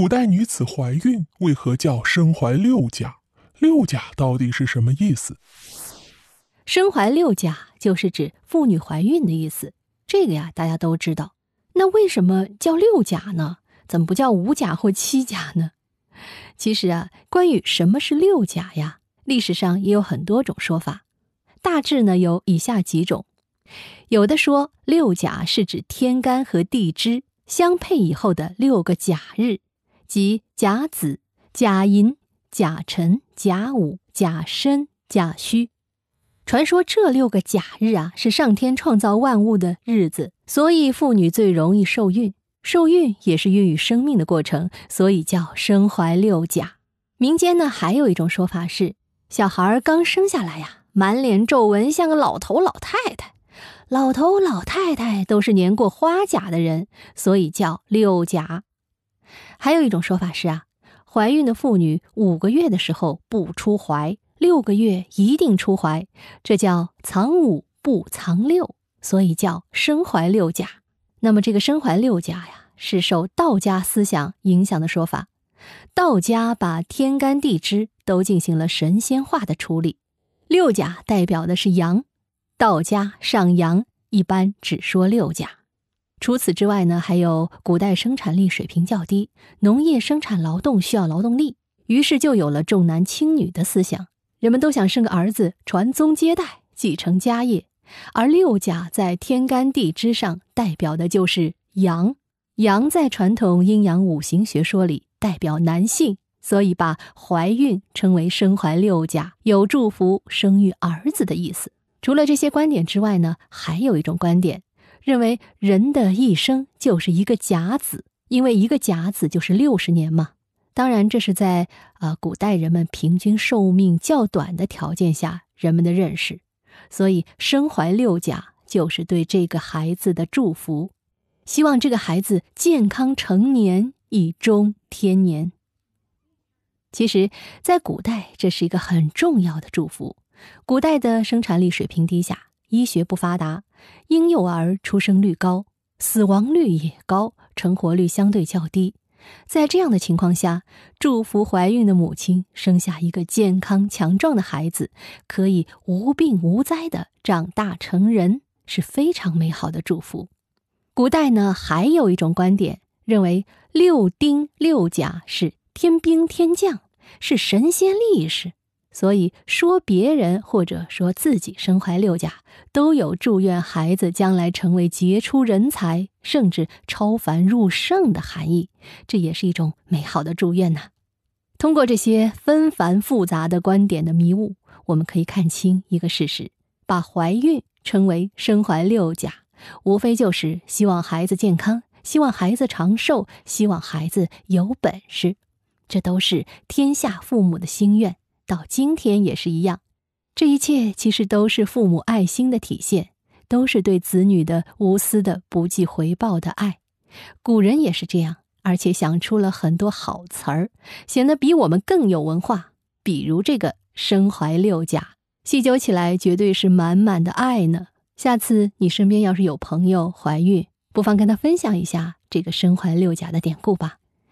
古代女子怀孕为何叫身怀六甲？六甲到底是什么意思？身怀六甲就是指妇女怀孕的意思。这个呀，大家都知道。那为什么叫六甲呢？怎么不叫五甲或七甲呢？其实啊，关于什么是六甲呀，历史上也有很多种说法。大致呢有以下几种：有的说六甲是指天干和地支相配以后的六个甲日，即甲子、甲寅、甲辰、甲午、甲申、甲戌。传说这六个甲日啊，是上天创造万物的日子，所以妇女最容易受孕。受孕也是孕育生命的过程，所以叫身怀六甲。民间呢，还有一种说法是，小孩刚生下来呀，满脸皱纹，像个老头老太太。老头老太太都是年过花甲的人，所以叫六甲。还有一种说法是啊，怀孕的妇女五个月的时候不出怀。六个月一定出怀，这叫藏五不藏六，所以叫身怀六甲。那么这个身怀六甲呀，是受道家思想影响的说法。道家把天干地支都进行了神仙化的处理，六甲代表的是阳，道家上阳一般只说六甲。除此之外呢，还有古代生产力水平较低，农业生产劳动需要劳动力，于是就有了重男轻女的思想。人们都想生个儿子，传宗接代，继承家业。而六甲在天干地支上代表的就是阳，阳在传统阴阳五行学说里代表男性，所以把怀孕称为身怀六甲，有祝福生育儿子的意思。除了这些观点之外呢，还有一种观点认为人的一生就是一个甲子，因为一个甲子就是六十年嘛。当然，这是在呃古代人们平均寿命较短的条件下人们的认识，所以身怀六甲就是对这个孩子的祝福，希望这个孩子健康成年，以终天年。其实，在古代这是一个很重要的祝福。古代的生产力水平低下，医学不发达，婴幼儿出生率高，死亡率也高，成活率相对较低。在这样的情况下，祝福怀孕的母亲生下一个健康强壮的孩子，可以无病无灾的长大成人，是非常美好的祝福。古代呢，还有一种观点认为六丁六甲是天兵天将，是神仙力士。所以说，别人或者说自己身怀六甲，都有祝愿孩子将来成为杰出人才，甚至超凡入圣的含义。这也是一种美好的祝愿呐。通过这些纷繁复杂的观点的迷雾，我们可以看清一个事实：把怀孕称为身怀六甲，无非就是希望孩子健康，希望孩子长寿，希望孩子有本事。这都是天下父母的心愿。到今天也是一样，这一切其实都是父母爱心的体现，都是对子女的无私的、不计回报的爱。古人也是这样，而且想出了很多好词儿，显得比我们更有文化。比如这个“身怀六甲”，细究起来绝对是满满的爱呢。下次你身边要是有朋友怀孕，不妨跟他分享一下这个“身怀六甲”的典故吧。